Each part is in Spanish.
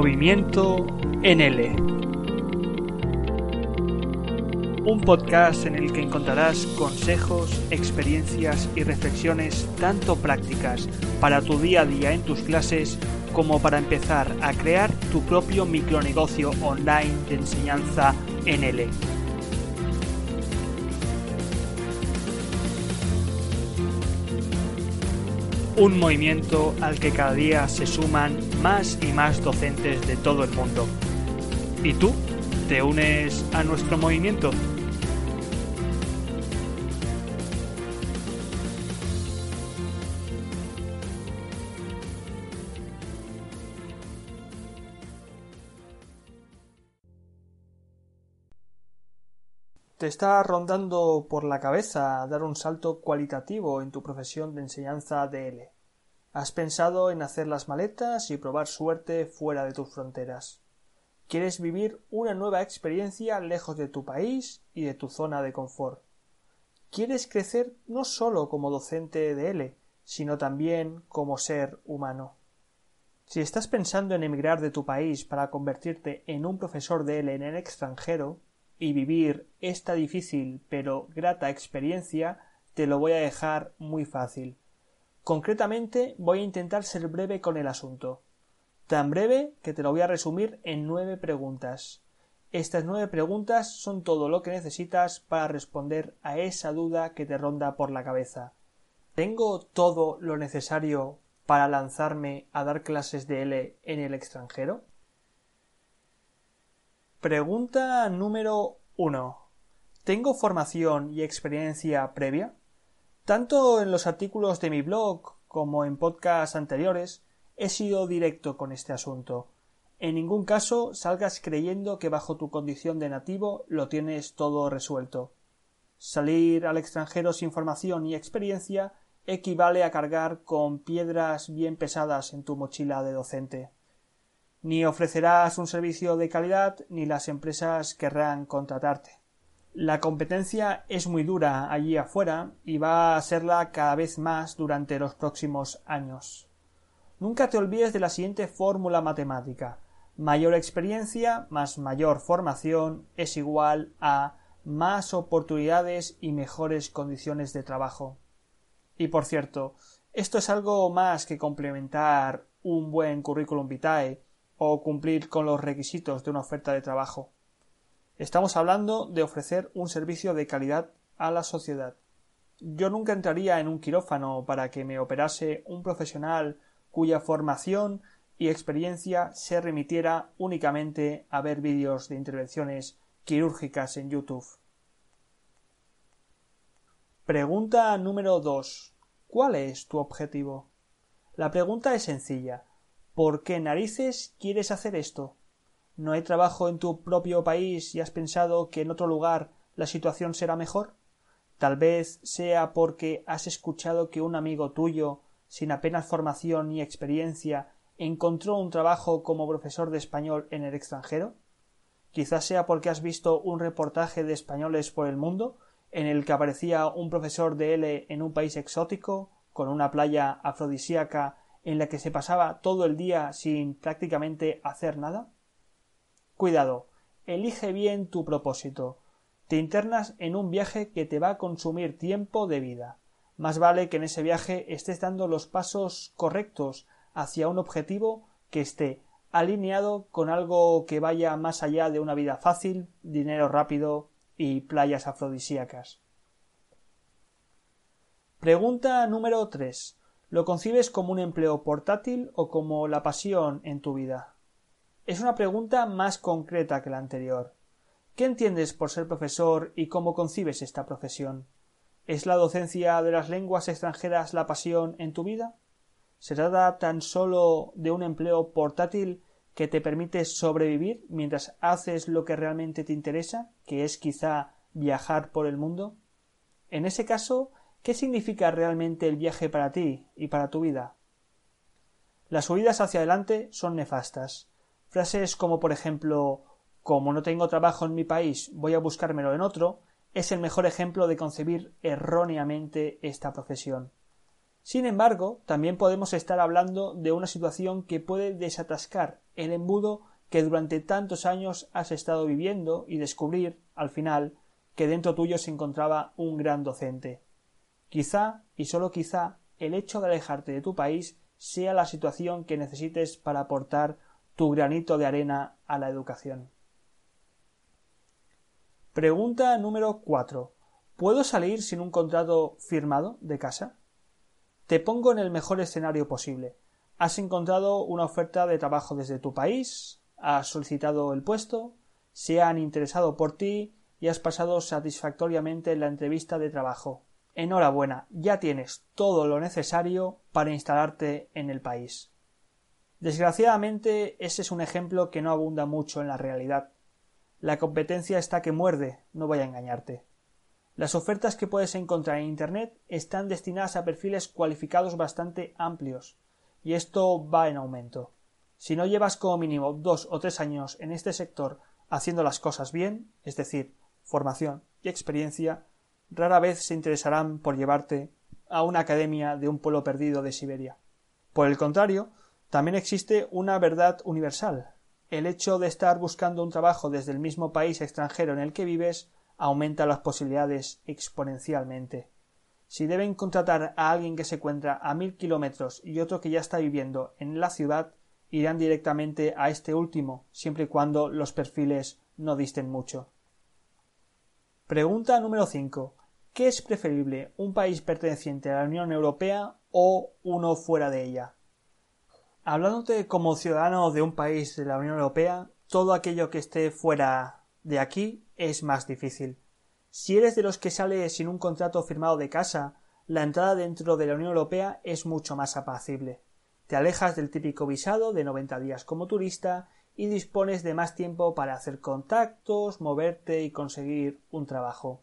Movimiento NL. Un podcast en el que encontrarás consejos, experiencias y reflexiones tanto prácticas para tu día a día en tus clases como para empezar a crear tu propio micronegocio online de enseñanza NL. Un movimiento al que cada día se suman más y más docentes de todo el mundo. ¿Y tú? ¿Te unes a nuestro movimiento? ¿Te está rondando por la cabeza dar un salto cualitativo en tu profesión de enseñanza DL? ¿Has pensado en hacer las maletas y probar suerte fuera de tus fronteras? ¿Quieres vivir una nueva experiencia lejos de tu país y de tu zona de confort? ¿Quieres crecer no solo como docente de L, sino también como ser humano? Si estás pensando en emigrar de tu país para convertirte en un profesor de L en el extranjero, y vivir esta difícil pero grata experiencia, te lo voy a dejar muy fácil. Concretamente voy a intentar ser breve con el asunto. Tan breve que te lo voy a resumir en nueve preguntas. Estas nueve preguntas son todo lo que necesitas para responder a esa duda que te ronda por la cabeza. ¿Tengo todo lo necesario para lanzarme a dar clases de L en el extranjero? Pregunta número 1. ¿Tengo formación y experiencia previa? Tanto en los artículos de mi blog como en podcasts anteriores he sido directo con este asunto. En ningún caso salgas creyendo que bajo tu condición de nativo lo tienes todo resuelto. Salir al extranjero sin formación y experiencia equivale a cargar con piedras bien pesadas en tu mochila de docente. Ni ofrecerás un servicio de calidad ni las empresas querrán contratarte. La competencia es muy dura allí afuera y va a serla cada vez más durante los próximos años. Nunca te olvides de la siguiente fórmula matemática. Mayor experiencia más mayor formación es igual a más oportunidades y mejores condiciones de trabajo. Y por cierto, esto es algo más que complementar un buen currículum vitae o cumplir con los requisitos de una oferta de trabajo. Estamos hablando de ofrecer un servicio de calidad a la sociedad. Yo nunca entraría en un quirófano para que me operase un profesional cuya formación y experiencia se remitiera únicamente a ver vídeos de intervenciones quirúrgicas en YouTube. Pregunta número 2. ¿Cuál es tu objetivo? La pregunta es sencilla. ¿Por qué narices quieres hacer esto? ¿No hay trabajo en tu propio país y has pensado que en otro lugar la situación será mejor? Tal vez sea porque has escuchado que un amigo tuyo, sin apenas formación ni experiencia, encontró un trabajo como profesor de español en el extranjero? Quizás sea porque has visto un reportaje de españoles por el mundo en el que aparecía un profesor de L en un país exótico, con una playa afrodisíaca en la que se pasaba todo el día sin prácticamente hacer nada? Cuidado, elige bien tu propósito. Te internas en un viaje que te va a consumir tiempo de vida. Más vale que en ese viaje estés dando los pasos correctos hacia un objetivo que esté alineado con algo que vaya más allá de una vida fácil, dinero rápido y playas afrodisíacas. Pregunta número 3. ¿Lo concibes como un empleo portátil o como la pasión en tu vida? Es una pregunta más concreta que la anterior. ¿Qué entiendes por ser profesor y cómo concibes esta profesión? ¿Es la docencia de las lenguas extranjeras la pasión en tu vida? ¿Se trata tan solo de un empleo portátil que te permite sobrevivir mientras haces lo que realmente te interesa, que es quizá viajar por el mundo? En ese caso, ¿qué significa realmente el viaje para ti y para tu vida? Las subidas hacia adelante son nefastas. Frases como por ejemplo como no tengo trabajo en mi país, voy a buscármelo en otro, es el mejor ejemplo de concebir erróneamente esta profesión. Sin embargo, también podemos estar hablando de una situación que puede desatascar el embudo que durante tantos años has estado viviendo y descubrir, al final, que dentro tuyo se encontraba un gran docente. Quizá, y solo quizá, el hecho de alejarte de tu país sea la situación que necesites para aportar tu granito de arena a la educación. Pregunta número 4. ¿Puedo salir sin un contrato firmado de casa? Te pongo en el mejor escenario posible. Has encontrado una oferta de trabajo desde tu país, has solicitado el puesto, se han interesado por ti y has pasado satisfactoriamente la entrevista de trabajo. Enhorabuena, ya tienes todo lo necesario para instalarte en el país. Desgraciadamente, ese es un ejemplo que no abunda mucho en la realidad. La competencia está que muerde, no voy a engañarte. Las ofertas que puedes encontrar en Internet están destinadas a perfiles cualificados bastante amplios, y esto va en aumento. Si no llevas como mínimo dos o tres años en este sector haciendo las cosas bien, es decir, formación y experiencia, rara vez se interesarán por llevarte a una academia de un pueblo perdido de Siberia. Por el contrario, también existe una verdad universal, el hecho de estar buscando un trabajo desde el mismo país extranjero en el que vives aumenta las posibilidades exponencialmente. Si deben contratar a alguien que se encuentra a mil kilómetros y otro que ya está viviendo en la ciudad, irán directamente a este último, siempre y cuando los perfiles no disten mucho. Pregunta número 5. ¿Qué es preferible, un país perteneciente a la Unión Europea o uno fuera de ella? Hablándote como ciudadano de un país de la Unión Europea, todo aquello que esté fuera de aquí es más difícil. Si eres de los que sale sin un contrato firmado de casa, la entrada dentro de la Unión Europea es mucho más apacible. Te alejas del típico visado de 90 días como turista y dispones de más tiempo para hacer contactos, moverte y conseguir un trabajo.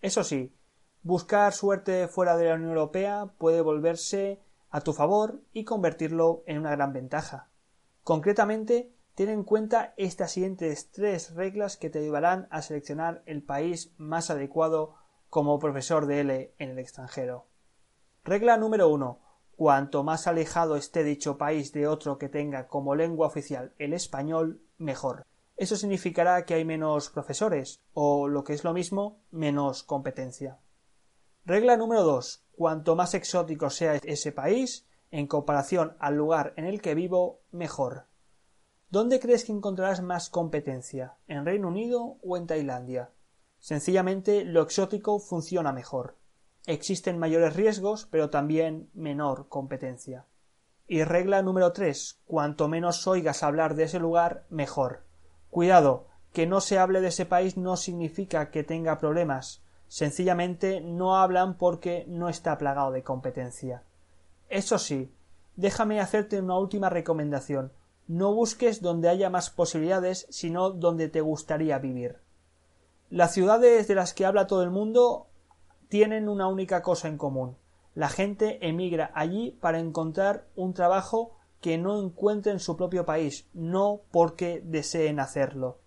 Eso sí, buscar suerte fuera de la Unión Europea puede volverse a tu favor y convertirlo en una gran ventaja. Concretamente, ten en cuenta estas siguientes tres reglas que te ayudarán a seleccionar el país más adecuado como profesor de L en el extranjero. Regla número uno. Cuanto más alejado esté dicho país de otro que tenga como lengua oficial el español, mejor. Eso significará que hay menos profesores, o lo que es lo mismo, menos competencia. Regla número dos. Cuanto más exótico sea ese país, en comparación al lugar en el que vivo, mejor. ¿Dónde crees que encontrarás más competencia? ¿En Reino Unido o en Tailandia? Sencillamente lo exótico funciona mejor. Existen mayores riesgos, pero también menor competencia. Y regla número tres. Cuanto menos oigas hablar de ese lugar, mejor. Cuidado, que no se hable de ese país no significa que tenga problemas, Sencillamente no hablan porque no está plagado de competencia. Eso sí, déjame hacerte una última recomendación. No busques donde haya más posibilidades, sino donde te gustaría vivir. Las ciudades de las que habla todo el mundo tienen una única cosa en común. La gente emigra allí para encontrar un trabajo que no encuentre en su propio país, no porque deseen hacerlo.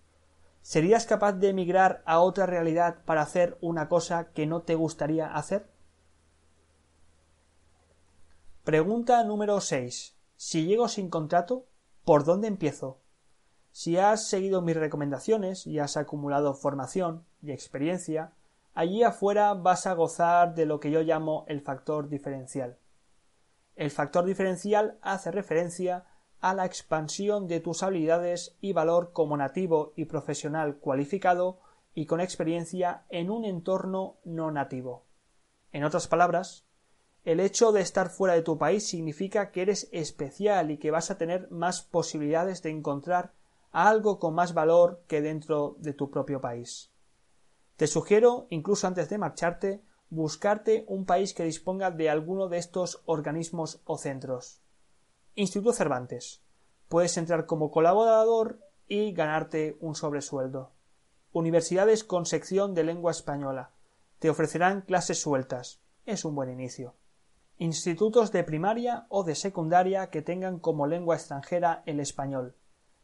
¿Serías capaz de emigrar a otra realidad para hacer una cosa que no te gustaría hacer? Pregunta número 6. Si llego sin contrato, ¿por dónde empiezo? Si has seguido mis recomendaciones y has acumulado formación y experiencia, allí afuera vas a gozar de lo que yo llamo el factor diferencial. El factor diferencial hace referencia a la expansión de tus habilidades y valor como nativo y profesional cualificado y con experiencia en un entorno no nativo. En otras palabras, El hecho de estar fuera de tu país significa que eres especial y que vas a tener más posibilidades de encontrar algo con más valor que dentro de tu propio país. Te sugiero, incluso antes de marcharte, buscarte un país que disponga de alguno de estos organismos o centros. Instituto Cervantes. Puedes entrar como colaborador y ganarte un sobresueldo. Universidades con sección de lengua española. Te ofrecerán clases sueltas. Es un buen inicio institutos de primaria o de secundaria que tengan como lengua extranjera el español.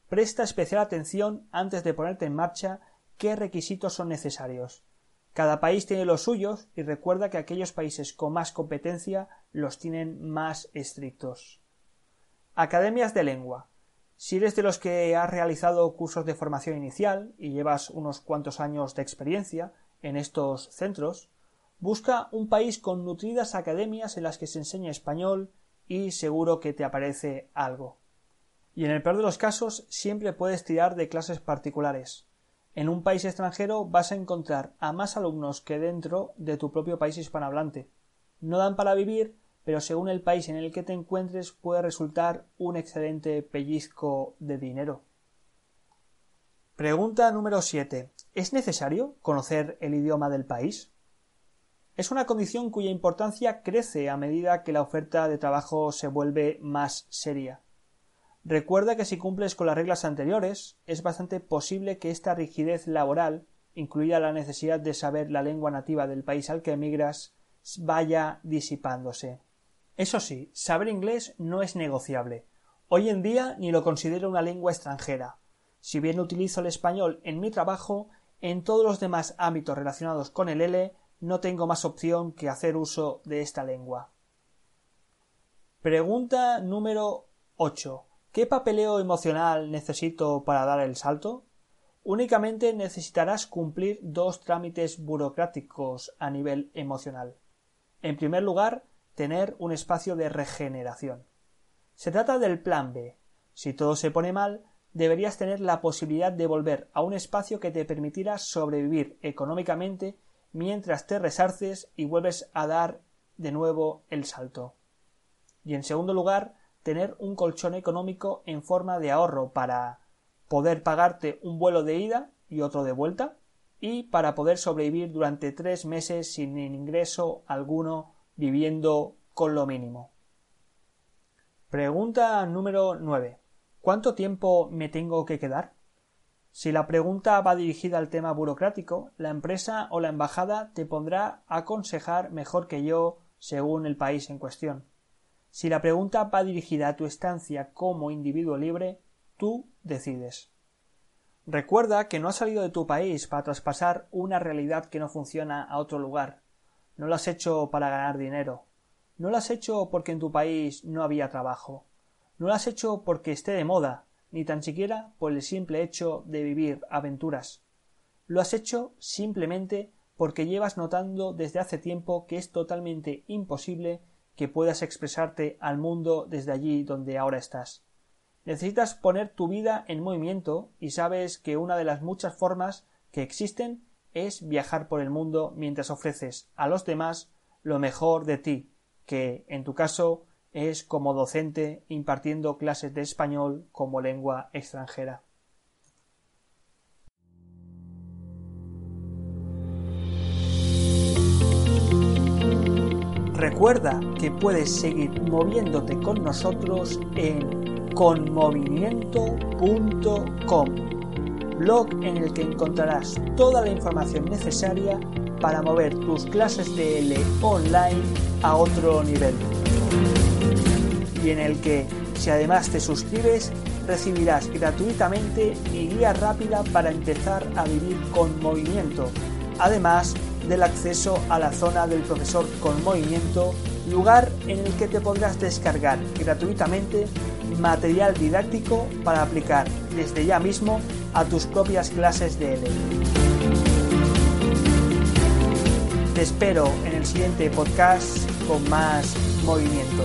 Presta especial atención antes de ponerte en marcha qué requisitos son necesarios. Cada país tiene los suyos y recuerda que aquellos países con más competencia los tienen más estrictos. Academias de lengua. Si eres de los que has realizado cursos de formación inicial y llevas unos cuantos años de experiencia en estos centros, Busca un país con nutridas academias en las que se enseña español y seguro que te aparece algo. Y en el peor de los casos siempre puedes tirar de clases particulares. En un país extranjero vas a encontrar a más alumnos que dentro de tu propio país hispanohablante. No dan para vivir, pero según el país en el que te encuentres puede resultar un excelente pellizco de dinero. Pregunta número 7. ¿Es necesario conocer el idioma del país? Es una condición cuya importancia crece a medida que la oferta de trabajo se vuelve más seria. Recuerda que si cumples con las reglas anteriores, es bastante posible que esta rigidez laboral, incluida la necesidad de saber la lengua nativa del país al que emigras, vaya disipándose. Eso sí, saber inglés no es negociable. Hoy en día ni lo considero una lengua extranjera. Si bien utilizo el español en mi trabajo, en todos los demás ámbitos relacionados con el L no tengo más opción que hacer uso de esta lengua. Pregunta número 8. ¿Qué papeleo emocional necesito para dar el salto? Únicamente necesitarás cumplir dos trámites burocráticos a nivel emocional. En primer lugar, tener un espacio de regeneración. Se trata del plan B. Si todo se pone mal, deberías tener la posibilidad de volver a un espacio que te permitiera sobrevivir económicamente mientras te resarces y vuelves a dar de nuevo el salto. Y en segundo lugar, tener un colchón económico en forma de ahorro para poder pagarte un vuelo de ida y otro de vuelta y para poder sobrevivir durante tres meses sin ingreso alguno viviendo con lo mínimo. Pregunta número 9. ¿Cuánto tiempo me tengo que quedar? Si la pregunta va dirigida al tema burocrático, la empresa o la embajada te pondrá a aconsejar mejor que yo según el país en cuestión. Si la pregunta va dirigida a tu estancia como individuo libre, tú decides. Recuerda que no has salido de tu país para traspasar una realidad que no funciona a otro lugar. No lo has hecho para ganar dinero. No lo has hecho porque en tu país no había trabajo. No lo has hecho porque esté de moda ni tan siquiera por el simple hecho de vivir aventuras. Lo has hecho simplemente porque llevas notando desde hace tiempo que es totalmente imposible que puedas expresarte al mundo desde allí donde ahora estás. Necesitas poner tu vida en movimiento y sabes que una de las muchas formas que existen es viajar por el mundo mientras ofreces a los demás lo mejor de ti, que, en tu caso, es como docente impartiendo clases de español como lengua extranjera. Recuerda que puedes seguir moviéndote con nosotros en conmovimiento.com, blog en el que encontrarás toda la información necesaria para mover tus clases de L online a otro nivel. Y en el que, si además te suscribes, recibirás gratuitamente mi guía rápida para empezar a vivir con movimiento, además del acceso a la zona del profesor con movimiento, lugar en el que te podrás descargar gratuitamente material didáctico para aplicar desde ya mismo a tus propias clases de L. Te espero en el siguiente podcast con más movimiento.